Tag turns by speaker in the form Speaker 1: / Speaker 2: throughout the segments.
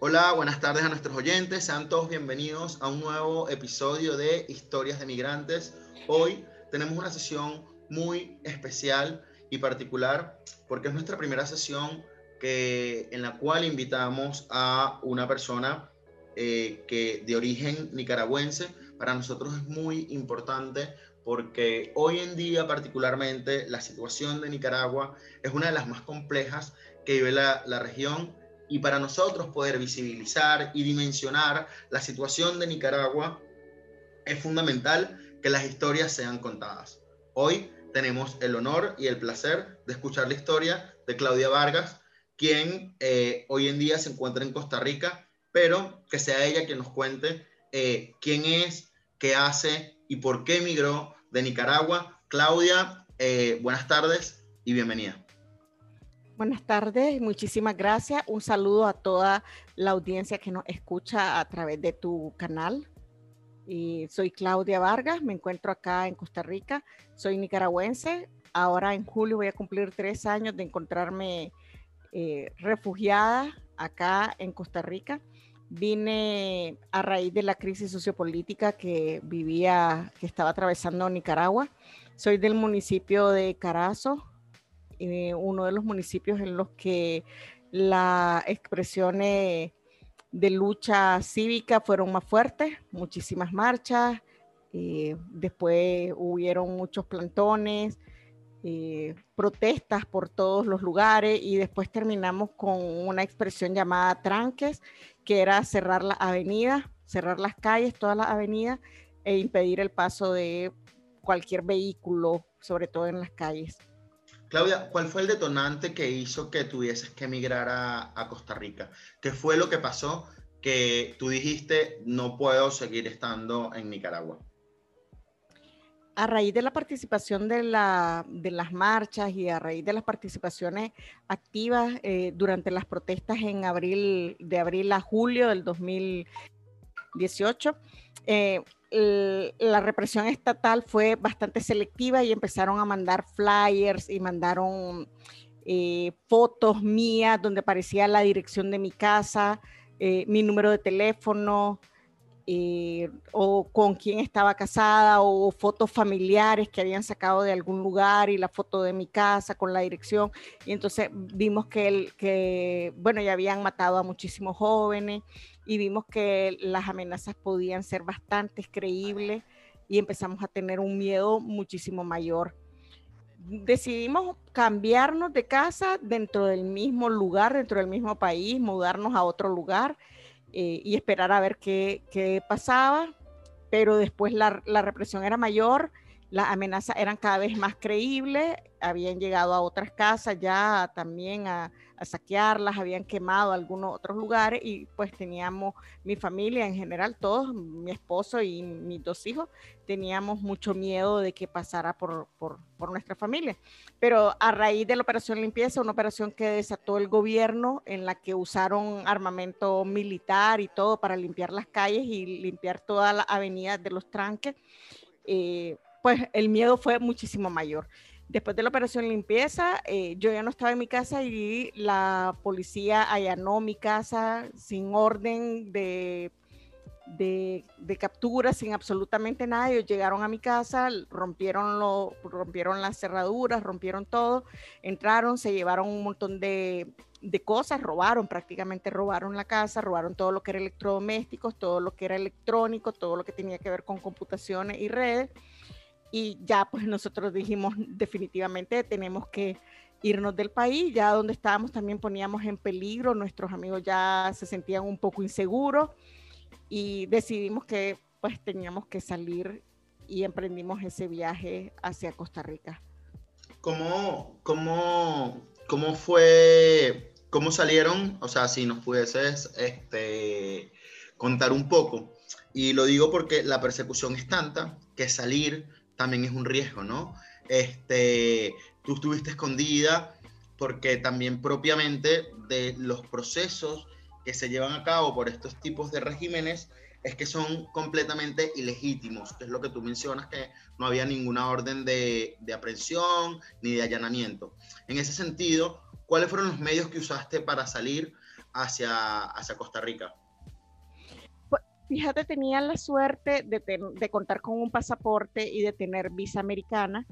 Speaker 1: Hola, buenas tardes a nuestros oyentes. Sean todos bienvenidos a un nuevo episodio de Historias de Migrantes. Hoy tenemos una sesión muy especial y particular porque es nuestra primera sesión que, en la cual invitamos a una persona eh, que de origen nicaragüense. Para nosotros es muy importante porque hoy en día particularmente la situación de Nicaragua es una de las más complejas que vive la, la región y para nosotros poder visibilizar y dimensionar la situación de Nicaragua es fundamental que las historias sean contadas. Hoy tenemos el honor y el placer de escuchar la historia de Claudia Vargas, quien eh, hoy en día se encuentra en Costa Rica, pero que sea ella quien nos cuente eh, quién es, qué hace y por qué emigró de Nicaragua. Claudia, eh, buenas tardes y bienvenida.
Speaker 2: Buenas tardes, muchísimas gracias. Un saludo a toda la audiencia que nos escucha a través de tu canal. Soy Claudia Vargas, me encuentro acá en Costa Rica, soy nicaragüense. Ahora en julio voy a cumplir tres años de encontrarme eh, refugiada acá en Costa Rica. Vine a raíz de la crisis sociopolítica que vivía, que estaba atravesando Nicaragua. Soy del municipio de Carazo, eh, uno de los municipios en los que las expresiones de lucha cívica fueron más fuertes, muchísimas marchas, eh, después hubieron muchos plantones, eh, protestas por todos los lugares y después terminamos con una expresión llamada tranques, que era cerrar las avenidas, cerrar las calles, todas las avenidas e impedir el paso de cualquier vehículo, sobre todo en las calles.
Speaker 1: Claudia, ¿cuál fue el detonante que hizo que tuvieses que emigrar a, Costa Rica? ¿Qué fue lo que pasó que tú dijiste no puedo seguir estando en Nicaragua?
Speaker 2: A raíz de la participación de, las marchas y a raíz de las participaciones activas eh, durante las protestas en abril, de abril a julio del 2018, eh, la represión estatal fue bastante selectiva y empezaron a mandar flyers y mandaron eh, fotos mías donde aparecía la dirección de mi casa, eh, mi número de teléfono, eh, o con quién estaba casada, o fotos familiares que habían sacado de algún lugar y la foto de mi casa con la dirección. Y entonces vimos que, el, que bueno, ya habían matado a muchísimos jóvenes y vimos que las amenazas podían ser bastante creíbles y empezamos a tener un miedo muchísimo mayor. Decidimos cambiarnos de casa dentro del mismo lugar, dentro del mismo país, mudarnos a otro lugar eh, y esperar a ver qué, qué pasaba, pero después la, la represión era mayor las amenazas eran cada vez más creíbles, habían llegado a otras casas ya también a, saquearlas, habían quemado algunos otros lugares y pues teníamos mi familia en general, todos, mi esposo y mis dos hijos, teníamos mucho miedo de que pasara por, por, por nuestra familia. Pero a raíz de la operación limpieza, una operación que desató el gobierno en la que usaron armamento militar y todo para limpiar las calles y limpiar todas las avenidas de los tranques. Eh, pues el miedo fue muchísimo mayor. Después de la operación limpieza, eh, yo ya no estaba en mi casa y la policía allanó mi casa sin orden de, de, captura, sin absolutamente nada. Ellos llegaron a mi casa, rompieron, lo, rompieron las cerraduras, rompieron todo, entraron, se llevaron un montón de, de cosas, robaron, prácticamente robaron la casa, robaron todo lo que era electrodomésticos, todo lo que era electrónico, todo lo que tenía que ver con computaciones y redes y ya pues nosotros dijimos definitivamente tenemos que irnos del país, ya donde estábamos también poníamos en peligro, nuestros amigos ya se sentían un poco inseguros y decidimos que pues teníamos que salir y emprendimos ese viaje hacia Costa Rica.
Speaker 1: ¿Cómo, cómo, cómo fue, cómo salieron? O sea, si nos pudieses este, contar un poco. Y lo digo porque la persecución es tanta que salir también es un riesgo, ¿no? Este, tú estuviste escondida porque también propiamente de los procesos que se llevan a cabo por estos tipos de regímenes es que son completamente ilegítimos, es lo que tú mencionas, que no había ninguna orden de, de aprehensión ni de allanamiento. En ese sentido, ¿cuáles fueron los medios que usaste para salir hacia, hacia Costa Rica?
Speaker 2: Fíjate, tenía la suerte de, contar con un pasaporte y de tener visa americana.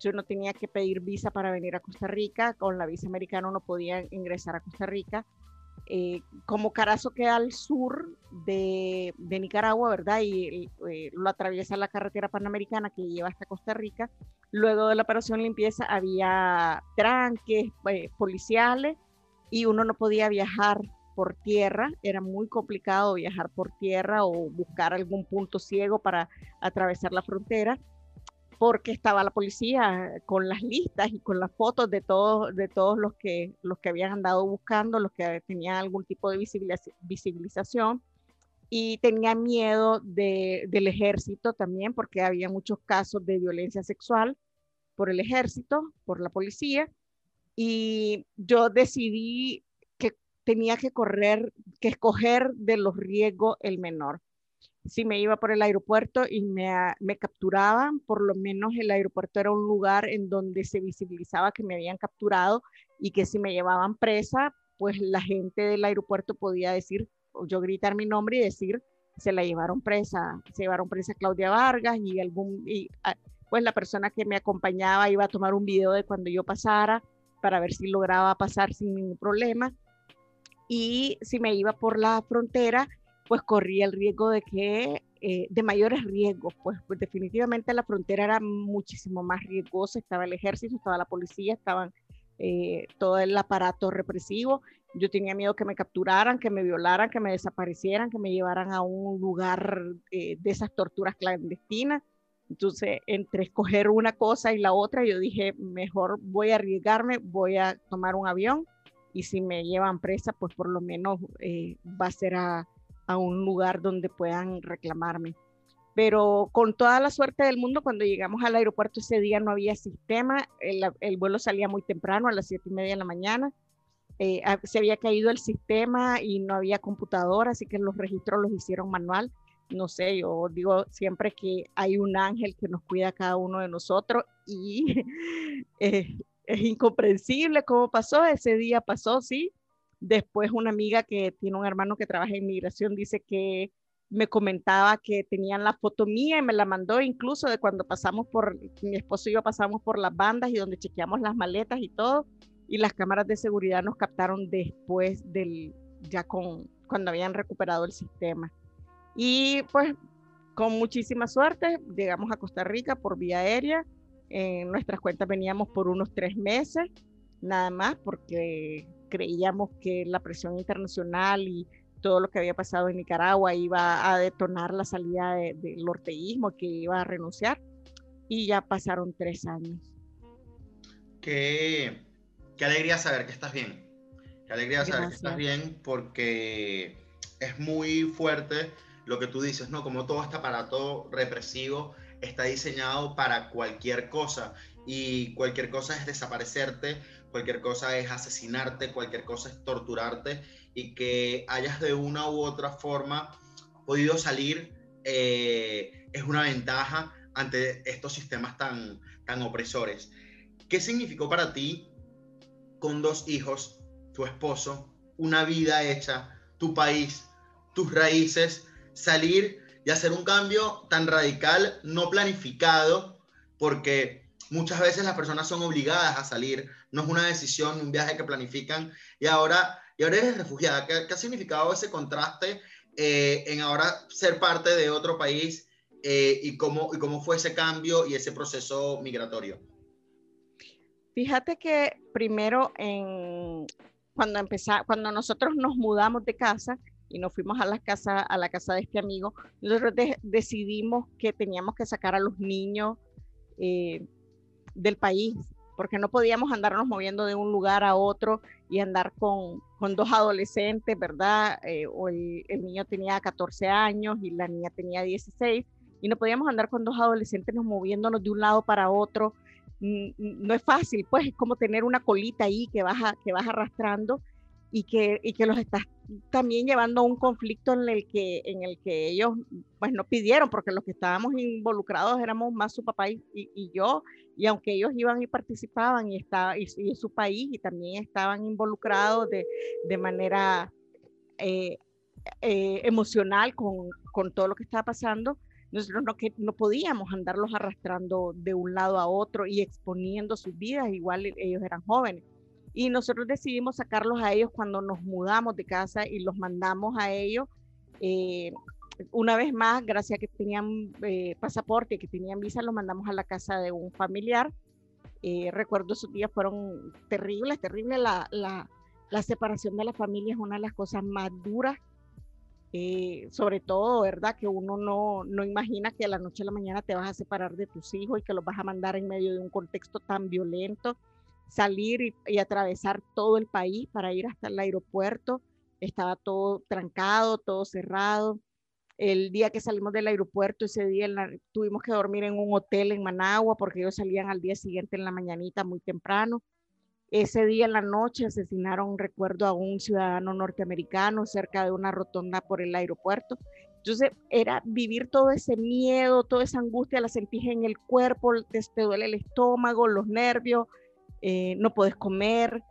Speaker 2: Yo no tenía que pedir visa para venir a Costa Rica. Con la visa americana no podía ingresar a Costa Rica. Eh, como Carazo queda al sur de, de Nicaragua, ¿verdad? Y eh, lo atraviesa la carretera panamericana que lleva hasta Costa Rica. Luego de la operación limpieza había tranques eh, policiales y uno no podía viajar por tierra, era muy complicado viajar por tierra o buscar algún punto ciego para atravesar la frontera porque estaba la policía con las listas y con las fotos de todos, de todos los, que, los que habían andado buscando, los que tenían algún tipo de visibilización. Y tenía miedo del ejército también, porque había muchos casos de violencia sexual por el ejército, por la policía. Y yo decidí tenía que correr, que escoger de los riesgos el menor si me iba por el aeropuerto y me, me, capturaban, por lo menos el aeropuerto era un lugar en donde se visibilizaba que me habían capturado y que si me llevaban presa, pues la gente del aeropuerto podía decir, yo gritar mi nombre y decir, se la llevaron presa, se llevaron presa Claudia Vargas y algún, y, ah, pues la persona que me acompañaba iba a tomar un video de cuando yo pasara para ver si lograba pasar sin ningún problema. Y si me iba por la frontera, pues corría el riesgo de que, eh, de mayores riesgos, pues, pues, definitivamente la frontera era muchísimo más riesgosa, estaba el ejército, estaba la policía, estaban eh, todo el aparato represivo, yo tenía miedo que me capturaran, que me violaran, que me desaparecieran, que me llevaran a un lugar eh, de esas torturas clandestinas. Entonces, entre escoger una cosa y la otra, yo dije, mejor voy a arriesgarme, voy a tomar un avión y si me llevan presa, pues por lo menos va a ser a, a un lugar donde puedan reclamarme. Pero con toda la suerte del mundo, cuando llegamos al aeropuerto ese día no había sistema, el, vuelo salía muy temprano, a las siete y media de la mañana, eh, se había caído el sistema y no había computadora, así que los registros los hicieron manual. No sé, yo digo siempre que hay un ángel que nos cuida a cada uno de nosotros y eh, es incomprensible cómo pasó, ese día pasó, sí, Después una amiga que tiene un hermano que trabaja en migración dice que me comentaba que tenían la foto mía y me la mandó incluso de cuando pasamos por, mi esposo y yo pasamos por las bandas y donde chequeamos las maletas y todo, y las cámaras de seguridad nos captaron después del, ya con, cuando habían recuperado el sistema. Y pues con muchísima suerte llegamos a Costa Rica por vía aérea, en nuestras cuentas veníamos por unos tres meses, nada más, porque creíamos que la presión internacional y todo lo que había pasado en Nicaragua iba a detonar la salida del orteísmo, que iba a renunciar, y ya pasaron tres años.
Speaker 1: Qué, qué alegría saber que estás bien. Qué alegría saber que estás bien porque es muy fuerte lo que tú dices, ¿no? Como todo este aparato represivo está diseñado para cualquier cosa y cualquier cosa es desaparecerte cualquier cosa es asesinarte, cualquier cosa es torturarte y que hayas de una u otra forma podido salir eh, es una ventaja ante estos sistemas tan, tan opresores. ¿Qué significó para ti con dos hijos, tu esposo, una vida hecha, tu país, tus raíces, salir y hacer un cambio tan radical, no planificado, porque muchas veces las personas son obligadas a salir, no es una decisión, un viaje que planifican y ahora, y ahora eres refugiada. ¿Qué, ha significado ese contraste eh, en ahora ser parte de otro país eh, y, cómo, y cómo fue ese cambio y ese proceso migratorio?
Speaker 2: Fíjate que primero en, cuando, empezá, cuando nosotros nos mudamos de casa, y nos fuimos a la casa, a la casa de este amigo, nosotros decidimos que teníamos que sacar a los niños eh, del país, porque no podíamos andarnos moviendo de un lugar a otro y andar con, con dos adolescentes, ¿verdad? Eh, o el, niño tenía 14 años y la niña tenía 16, y no podíamos andar con dos adolescentes nos moviéndonos de un lado para otro. No es fácil, pues es como tener una colita ahí que vas, que vas arrastrando y que, y que los estás también llevando a un conflicto en el que, en el que ellos pues no pidieron, porque los que estábamos involucrados éramos más su papá y, y, yo, y aunque ellos iban y participaban y, estaba, y, su país y también estaban involucrados de, de manera eh, eh, emocional con, con, todo lo que estaba pasando, nosotros no, que, no podíamos andarlos arrastrando de un lado a otro y exponiendo sus vidas, igual ellos eran jóvenes. Y nosotros decidimos sacarlos a ellos cuando nos mudamos de casa y los mandamos a ellos. Eh, una vez más, gracias a que tenían eh, pasaporte que tenían visa, los mandamos a la casa de un familiar. Eh, recuerdo esos días fueron terribles, terribles. La, la, la, separación de la familia es una de las cosas más duras, sobre todo, ¿verdad? Que uno no, no imagina que a la noche a la mañana te vas a separar de tus hijos y que los vas a mandar en medio de un contexto tan violento salir y, atravesar todo el país para ir hasta el aeropuerto. Estaba todo trancado, todo cerrado. El día que salimos del aeropuerto, ese día tuvimos que dormir en un hotel en Managua porque ellos salían al día siguiente en la mañanita muy temprano. Ese día en la noche asesinaron, recuerdo, a un ciudadano norteamericano cerca de una rotonda por el aeropuerto. Entonces era vivir todo ese miedo, toda esa angustia, la sentís en el cuerpo, te, te duele el estómago, los nervios, eh, no puedes comer,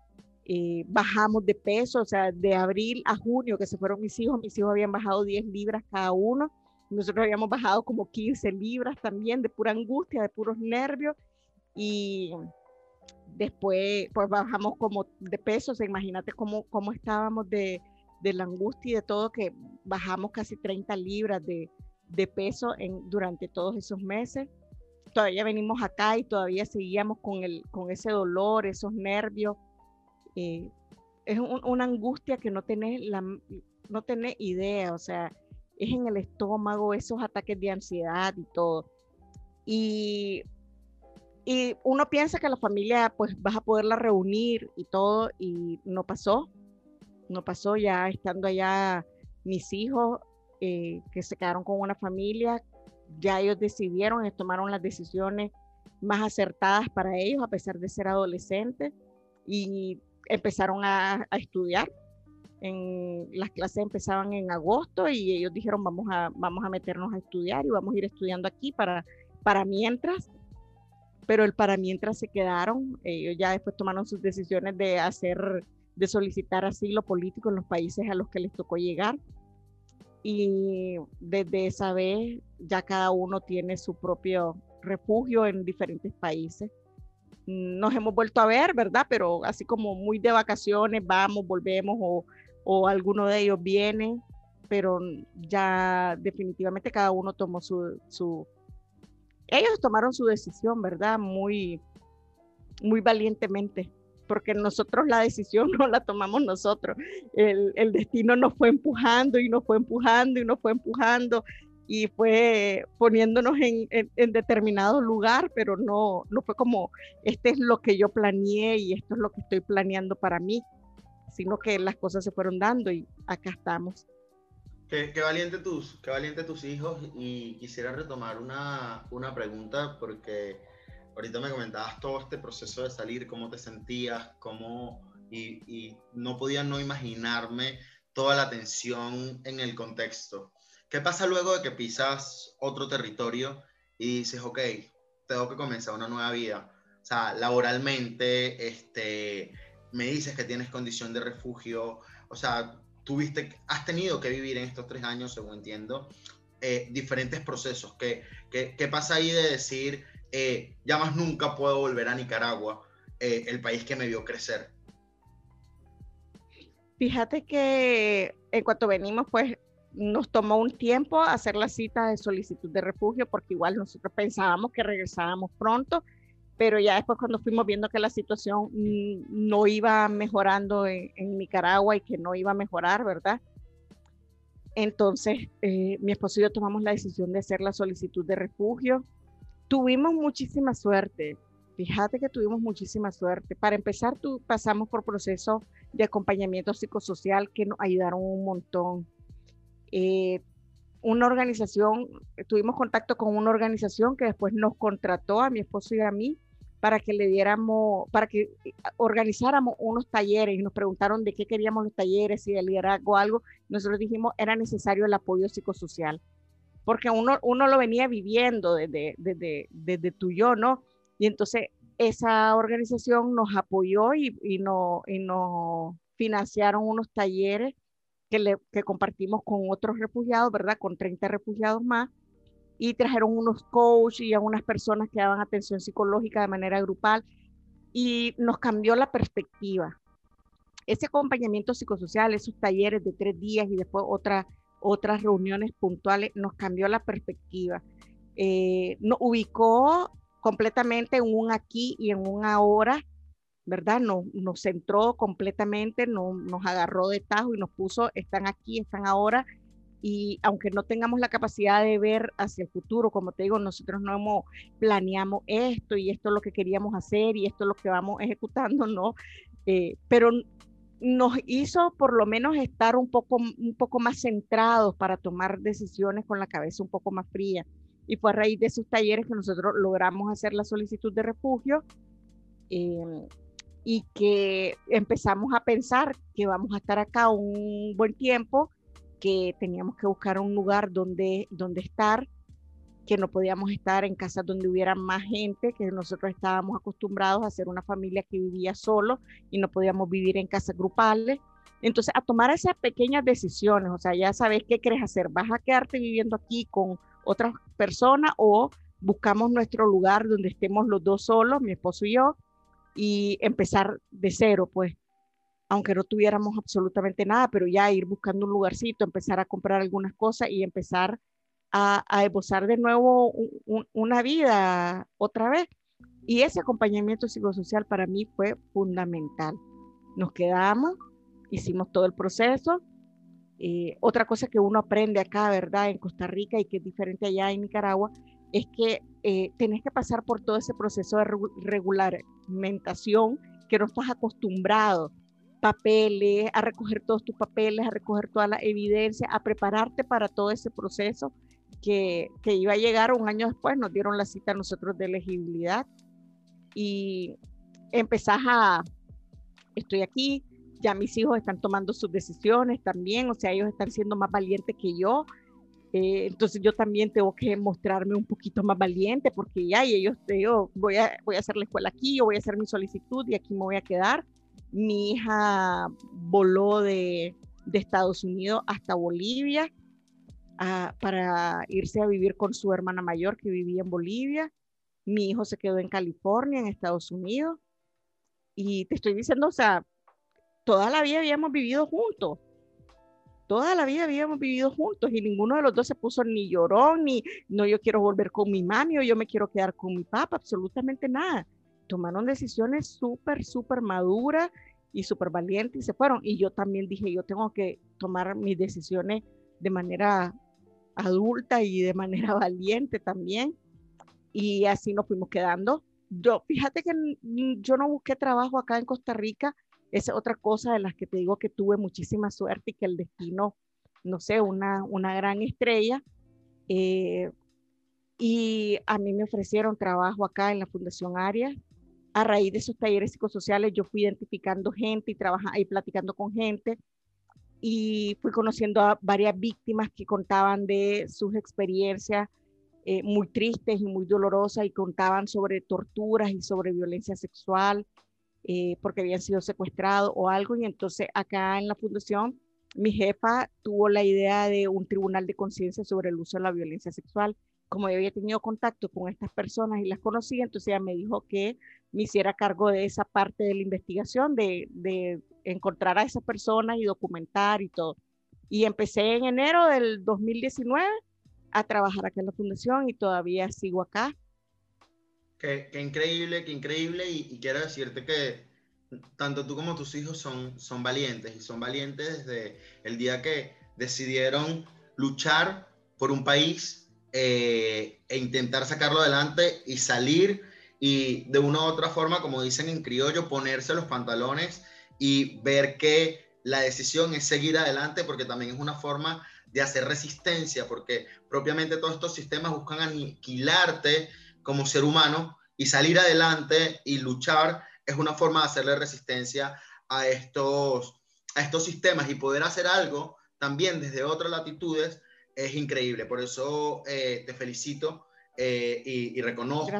Speaker 2: eh, bajamos de peso, o sea, de abril a junio que se fueron mis hijos, mis hijos habían bajado 10 libras cada uno, nosotros habíamos bajado como 15 libras también de pura angustia, de puros nervios y después pues bajamos como de peso, o sea, imagínate cómo, cómo estábamos de, de la angustia y de todo, que bajamos casi 30 libras de, de peso en, durante todos esos meses todavía venimos acá y todavía seguíamos con, el, con ese dolor, esos nervios. Eh, es una angustia que no tenés, la, no tenés idea, o sea, es en el estómago, esos ataques de ansiedad y todo. Y, y uno piensa que la familia, pues vas a poderla reunir y todo, y no pasó, no pasó ya estando allá mis hijos, eh, que se quedaron con una familia ya ellos decidieron tomaron las decisiones más acertadas para ellos, a pesar de ser adolescentes, y empezaron a, estudiar. En, las clases empezaban en agosto y ellos dijeron vamos a, vamos a meternos a estudiar y vamos a ir estudiando aquí para, para mientras, pero el para mientras se quedaron, ellos ya después tomaron sus decisiones de hacer, de solicitar asilo político en los países a los que les tocó llegar y desde esa vez ya cada uno tiene su propio refugio en diferentes países. Nos hemos vuelto a ver, ¿verdad? Pero así como muy de vacaciones, vamos, volvemos o, o alguno de ellos viene, pero ya definitivamente cada uno tomó su, su, ellos tomaron su decisión, ¿verdad? Muy, muy valientemente porque nosotros la decisión no la tomamos nosotros. El, el, destino nos fue empujando y nos fue empujando y nos fue empujando y fue poniéndonos en, en, determinado lugar, pero no, no fue como, este es lo que yo planeé y esto es lo que estoy planeando para mí, sino que las cosas se fueron dando y acá estamos.
Speaker 1: Qué, qué, valiente tus, qué valiente tus hijos y quisiera retomar una, una pregunta porque ahorita me comentabas todo este proceso de salir, cómo te sentías, cómo, y, no podía no imaginarme toda la tensión en el contexto. ¿Qué pasa luego de que pisas otro territorio y dices, ok, tengo que comenzar una nueva vida? O sea, laboralmente, este, me dices que tienes condición de refugio, o sea, tuviste, has tenido que vivir en estos tres años, según entiendo, eh, diferentes procesos. ¿Qué, qué, qué pasa ahí de decir, eh, ya más nunca puedo volver a Nicaragua, eh, el país que me vio crecer.
Speaker 2: Fíjate que en cuanto venimos, pues nos tomó un tiempo hacer la cita de solicitud de refugio, porque igual nosotros pensábamos que regresábamos pronto, pero ya después cuando fuimos viendo que la situación no iba mejorando en, Nicaragua y que no iba a mejorar, ¿verdad? Entonces, eh, mi esposo y yo tomamos la decisión de hacer la solicitud de refugio tuvimos muchísima suerte. Fíjate que tuvimos muchísima suerte. Para empezar, tú, pasamos por procesos de acompañamiento psicosocial que nos ayudaron un montón. Eh, una organización, tuvimos contacto con una organización que después nos contrató a mi esposo y a mí para que le diéramos, para que eh, organizáramos unos talleres y nos preguntaron de qué queríamos los talleres, si de liderazgo o algo. Nosotros dijimos era necesario el apoyo psicosocial porque uno, uno lo venía viviendo desde, desde, desde tu yo, ¿no? Y entonces esa organización nos apoyó y, y, no, y nos financiaron unos talleres que, le, que compartimos con otros refugiados, ¿verdad? Con 30 refugiados más. Y trajeron unos coaches y a unas personas que daban atención psicológica de manera grupal. Y nos cambió la perspectiva. Ese acompañamiento psicosocial, esos talleres de tres días y después otra, otras reuniones puntuales, nos cambió la perspectiva. Eh, nos ubicó completamente en un aquí y en un ahora ¿verdad? Nos, nos centró completamente, nos, nos agarró de tajo y nos puso, están aquí, están ahora. Y aunque no tengamos la capacidad de ver hacia el futuro, como te digo, nosotros no hemos planeamos esto y esto es lo que queríamos hacer y esto es lo que vamos ejecutando, ¿no? Eh, pero nos hizo por lo menos estar un poco, un poco más centrados para tomar decisiones con la cabeza un poco más fría. Y fue a raíz de esos talleres que nosotros logramos hacer la solicitud de refugio. Eh, y que empezamos a pensar que vamos a estar acá un buen tiempo, que teníamos que buscar un lugar donde, donde estar, que no podíamos estar en casas donde hubiera más gente, que nosotros estábamos acostumbrados a ser una familia que vivía solo y no podíamos vivir en casas grupales. Entonces, a tomar esas pequeñas decisiones, o sea, ya sabes qué quieres hacer, vas a quedarte viviendo aquí con otras personas o buscamos nuestro lugar donde estemos los dos solos, mi esposo y yo, y empezar de cero, pues, aunque no tuviéramos absolutamente nada, pero ya ir buscando un lugarcito, empezar a comprar algunas cosas y empezar a, a esbozar de nuevo una vida otra vez. Y ese acompañamiento psicosocial para mí fue fundamental. Nos quedamos, hicimos todo el proceso. Eh, otra cosa que uno aprende acá, ¿verdad? En Costa Rica y que es diferente allá en Nicaragua, es que eh, tenés que pasar por todo ese proceso de regulamentación que no estás acostumbrado. Papeles, a recoger todos tus papeles, a recoger toda la evidencia, a prepararte para todo ese proceso que, iba a llegar un año después. Nos dieron la cita a nosotros de elegibilidad y empezás a, estoy aquí, ya mis hijos están tomando sus decisiones también, o sea, ellos están siendo más valientes que yo, eh, entonces yo también tengo que mostrarme un poquito más valiente porque ya y ellos digo, voy a, voy a hacer la escuela aquí, yo voy a hacer mi solicitud y aquí me voy a quedar. Mi hija voló de, de Estados Unidos hasta Bolivia para irse a vivir con su hermana mayor que vivía en Bolivia. Mi hijo se quedó en California, en Estados Unidos. Y te estoy diciendo, o sea, toda la vida habíamos vivido juntos toda la vida habíamos vivido juntos y ninguno de los dos se puso ni llorón, ni no yo quiero volver con mi mami o yo me quiero quedar con mi papá, absolutamente nada. Tomaron decisiones súper, súper maduras y súper valientes y se fueron. Y yo también dije, yo tengo que tomar mis decisiones de manera adulta y de manera valiente también. Y así nos fuimos quedando. Yo, fíjate que yo no busqué trabajo acá en Costa Rica esa es otra cosa de las que te digo que tuve muchísima suerte y que el destino, no sé, una, una gran estrella. Eh, y a mí me ofrecieron trabajo acá en la Fundación Arias. A raíz de esos talleres psicosociales yo fui identificando gente y, trabajando, y platicando con gente y fui conociendo a varias víctimas que contaban de sus experiencias eh, muy tristes y muy dolorosas y contaban sobre torturas y sobre violencia sexual eh, porque habían sido secuestrados o algo. Y entonces acá en la fundación, mi jefa tuvo la idea de un tribunal de conciencia sobre el uso de la violencia sexual. Como yo había tenido contacto con estas personas y las conocía, entonces ella me dijo que me hiciera cargo de esa parte de la investigación, de, de encontrar a esas personas y documentar y todo. Y empecé en enero del 2019 a trabajar acá en la fundación y todavía sigo acá
Speaker 1: Qué, increíble, qué increíble. Y, quiero decirte que tanto tú como tus hijos son, son valientes y son valientes desde el día que decidieron luchar por un país eh, e intentar sacarlo adelante y salir y de una u otra forma, como dicen en criollo, ponerse los pantalones y ver que la decisión es seguir adelante porque también es una forma de hacer resistencia, porque propiamente todos estos sistemas buscan aniquilarte como ser humano y salir adelante y luchar es una forma de hacerle resistencia a estos, a estos sistemas y poder hacer algo también desde otras latitudes es increíble. Por eso eh, te felicito eh, y, reconozco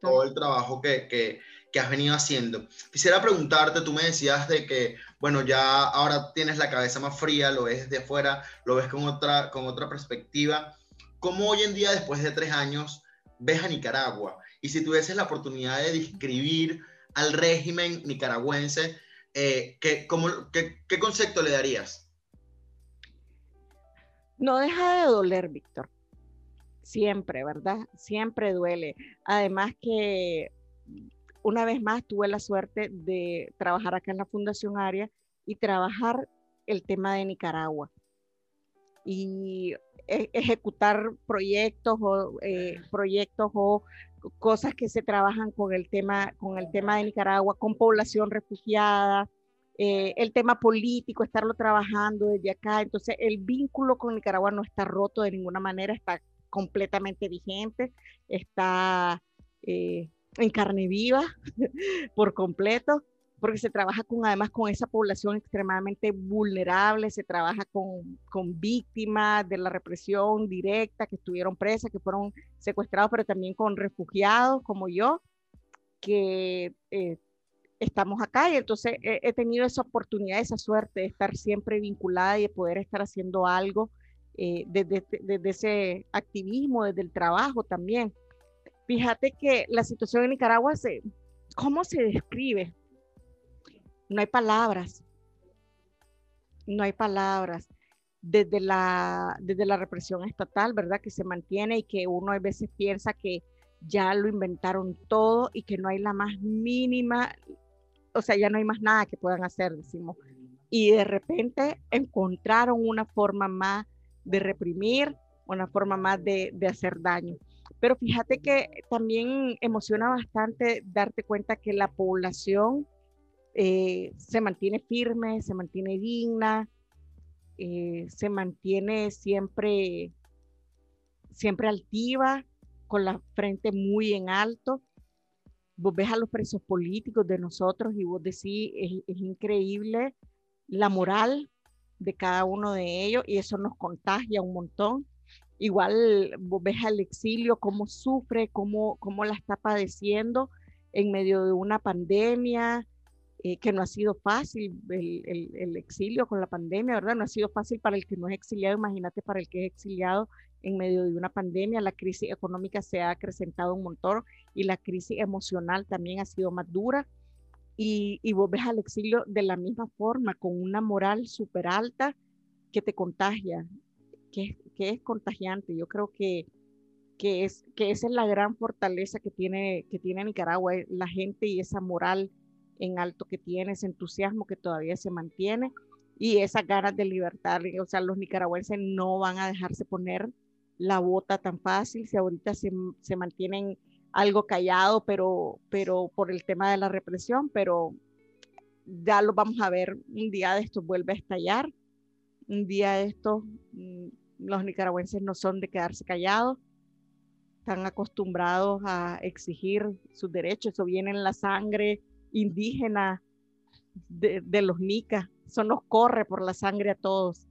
Speaker 1: todo el trabajo que, que, que has venido haciendo. Quisiera preguntarte, tú me decías de que, bueno, ya ahora tienes la cabeza más fría, lo ves de afuera, lo ves con otra, con otra perspectiva. ¿Cómo hoy en día, después de tres años, ves a Nicaragua? Y si tuvieses la oportunidad de describir al régimen nicaragüense, eh, ¿qué, ¿qué concepto le darías?
Speaker 2: No deja de doler, Víctor. Siempre, ¿verdad? Siempre duele. Además que una vez más tuve la suerte de trabajar acá en la Fundación Aria y trabajar el tema de Nicaragua y e, ejecutar proyectos o eh, proyectos o cosas que se trabajan con el tema con el tema de Nicaragua con población refugiada eh, el tema político estarlo trabajando desde acá. Entonces el vínculo con Nicaragua no está roto de ninguna manera está completamente vigente está eh, en carne viva por completo, porque se trabaja con, además con esa población extremadamente vulnerable, se trabaja con, con víctimas de la represión directa que estuvieron presas, que fueron secuestrados, pero también con refugiados como yo, que eh, estamos acá y entonces he, tenido esa oportunidad, esa suerte de estar siempre vinculada y de poder estar haciendo algo eh, desde, desde ese activismo, desde el trabajo también. Fíjate que la situación en Nicaragua, se, ¿cómo se describe? No hay palabras. No hay palabras. Desde la, desde la represión estatal, ¿verdad? Que se mantiene y que uno a veces piensa que ya lo inventaron todo y que no hay la más mínima, o sea, ya no hay más nada que puedan hacer, decimos. Y de repente encontraron una forma más de reprimir, una forma más de, de hacer daño. Pero fíjate que también emociona bastante darte cuenta que la población eh, se mantiene firme, se mantiene digna, eh, se mantiene siempre, siempre altiva, con la frente muy en alto. Vos ves a los presos políticos de nosotros y vos decís, es, es increíble la moral de cada uno de ellos y eso nos contagia un montón. Igual vos ves al exilio, cómo sufre, cómo, cómo la está padeciendo en medio de una pandemia, eh, que no ha sido fácil el, el, exilio con la pandemia, ¿verdad? No ha sido fácil para el que no es exiliado, imagínate para el que es exiliado en medio de una pandemia, la crisis económica se ha acrecentado un montón y la crisis emocional también ha sido más dura. Y, y vos ves al exilio de la misma forma, con una moral súper alta que te contagia que, es contagiante. Yo creo que, que, es, que esa es la gran fortaleza que tiene, que tiene Nicaragua, eh, la gente y esa moral en alto que tiene, ese entusiasmo que todavía se mantiene y esas ganas de libertad. O sea, los nicaragüenses no van a dejarse poner la bota tan fácil, si ahorita se, se mantienen algo callado, pero, pero por el tema de la represión, pero ya lo vamos a ver, un día de esto vuelve a estallar un día de estos, mm, los nicaragüenses no son de quedarse callados, están acostumbrados a exigir sus derechos, eso viene en la sangre indígena de, los nicas, eso nos corre por la sangre a todos.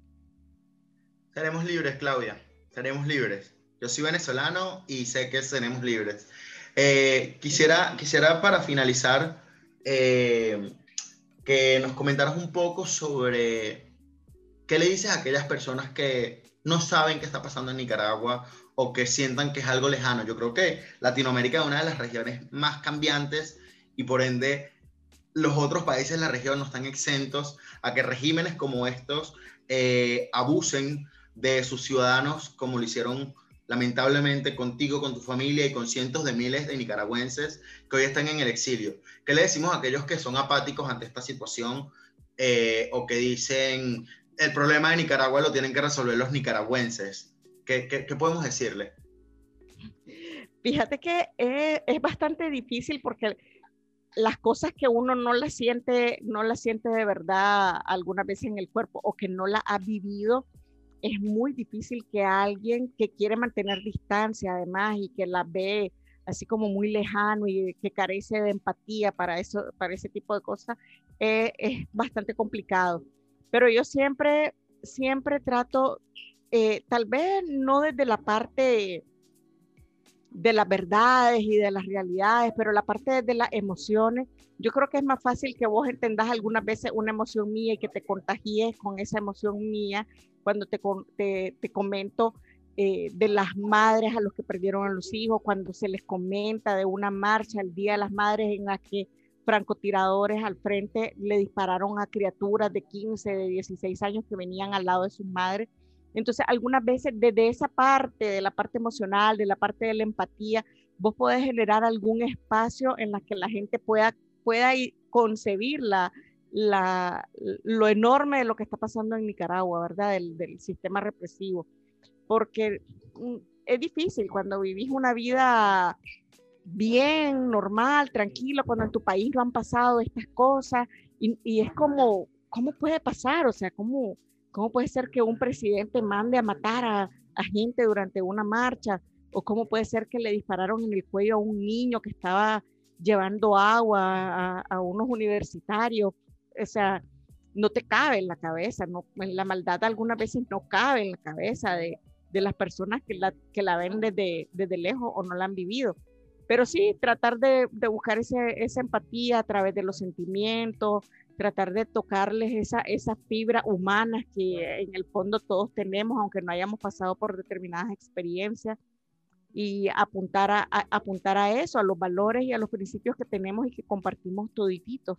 Speaker 1: Seremos libres, Claudia, seremos libres. Yo soy venezolano y sé que seremos libres. Eh, quisiera, quisiera para finalizar eh, que nos comentaras un poco sobre ¿Qué le dices a aquellas personas que no saben qué está pasando en Nicaragua o que sientan que es algo lejano? Yo creo que Latinoamérica es una de las regiones más cambiantes y por ende los otros países de la región no están exentos a que regímenes como estos eh, abusen de sus ciudadanos como lo hicieron lamentablemente contigo, con tu familia y con cientos de miles de nicaragüenses que hoy están en el exilio. ¿Qué le decimos a aquellos que son apáticos ante esta situación eh, o que dicen el problema de Nicaragua lo tienen que resolver los nicaragüenses. ¿Qué, qué, podemos decirle?
Speaker 2: Fíjate que es, es, bastante difícil porque las cosas que uno no las siente, no las siente de verdad alguna vez en el cuerpo o que no la ha vivido, es muy difícil que alguien que quiere mantener distancia además y que la ve así como muy lejano y que carece de empatía para eso, para ese tipo de cosas, eh, es bastante complicado. Pero yo siempre, siempre trato, eh, tal vez no desde la parte de las verdades y de las realidades, pero la parte de las emociones, yo creo que es más fácil que vos entendas algunas veces una emoción mía y que te contagies con esa emoción mía cuando te, te, te comento eh, de las madres a los que perdieron a los hijos, cuando se les comenta de una marcha el Día de las Madres en la que francotiradores al frente le dispararon a criaturas de 15, de 16 años que venían al lado de sus madres. Entonces, algunas veces desde esa parte, de la parte emocional, de la parte de la empatía, vos podés generar algún espacio en la que la gente pueda, pueda concebir la, la, lo enorme de lo que está pasando en Nicaragua, ¿verdad? Del, del sistema represivo. Porque mm, es difícil cuando vivís una vida bien, normal, tranquilo, cuando en tu país no han pasado estas cosas y, y, es como, ¿cómo puede pasar? O sea, ¿cómo, cómo puede ser que un presidente mande a matar a, a gente durante una marcha? ¿O cómo puede ser que le dispararon en el cuello a un niño que estaba llevando agua a, a unos universitarios? O sea, no te cabe en la cabeza, no, la maldad algunas veces no cabe en la cabeza de, de las personas que la, que la ven desde, desde lejos o no la han vivido. Pero sí, tratar de, buscar esa empatía a través de los sentimientos, tratar de tocarles esa, esas fibras humanas que en el fondo todos tenemos, aunque no hayamos pasado por determinadas experiencias, y apuntar a, apuntar a eso, a los valores y a los principios que tenemos y que compartimos todititos.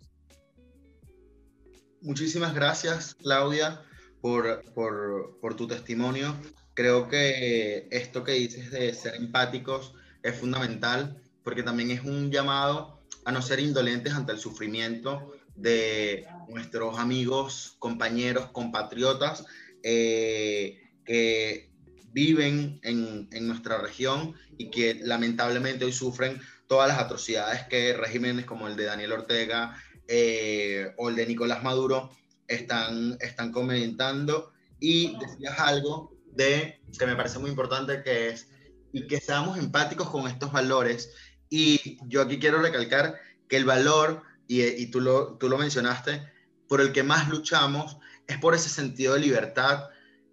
Speaker 1: Muchísimas gracias, Claudia, por, por, por tu testimonio. Creo que esto que dices de ser empáticos es fundamental porque también es un llamado a no ser indolentes ante el sufrimiento de nuestros amigos, compañeros, compatriotas eh, que viven en, en, nuestra región y que lamentablemente hoy sufren todas las atrocidades que regímenes como el de Daniel Ortega eh, o el de Nicolás Maduro están, están comentando. Y decías algo de que me parece muy importante que es y que seamos empáticos con estos valores. Y yo aquí quiero recalcar que el valor, y, tú, lo, tú lo mencionaste, por el que más luchamos es por ese sentido de libertad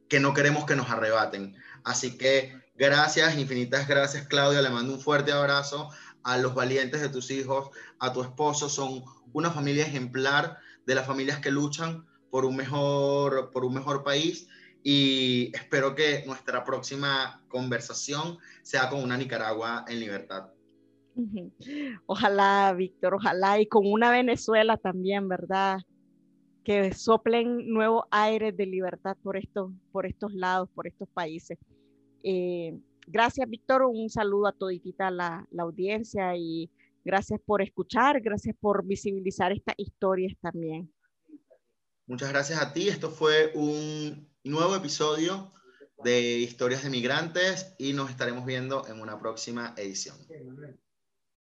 Speaker 1: que no queremos que nos arrebaten. Así que gracias, infinitas gracias Claudia, le mando un fuerte abrazo a los valientes de tus hijos, a tu esposo, son una familia ejemplar de las familias que luchan por un mejor, por un mejor país y espero que nuestra próxima conversación sea con una Nicaragua en libertad.
Speaker 2: Ojalá, Víctor, ojalá, y con una Venezuela también, ¿verdad? Que soplen nuevos aires de libertad por estos, por estos lados, por estos países. Eh, gracias, Víctor, un saludo a toditita la, la audiencia y gracias por escuchar, gracias por visibilizar estas historias también.
Speaker 1: Muchas gracias a ti. Esto fue un nuevo episodio de Historias de Migrantes y nos estaremos viendo en una próxima edición.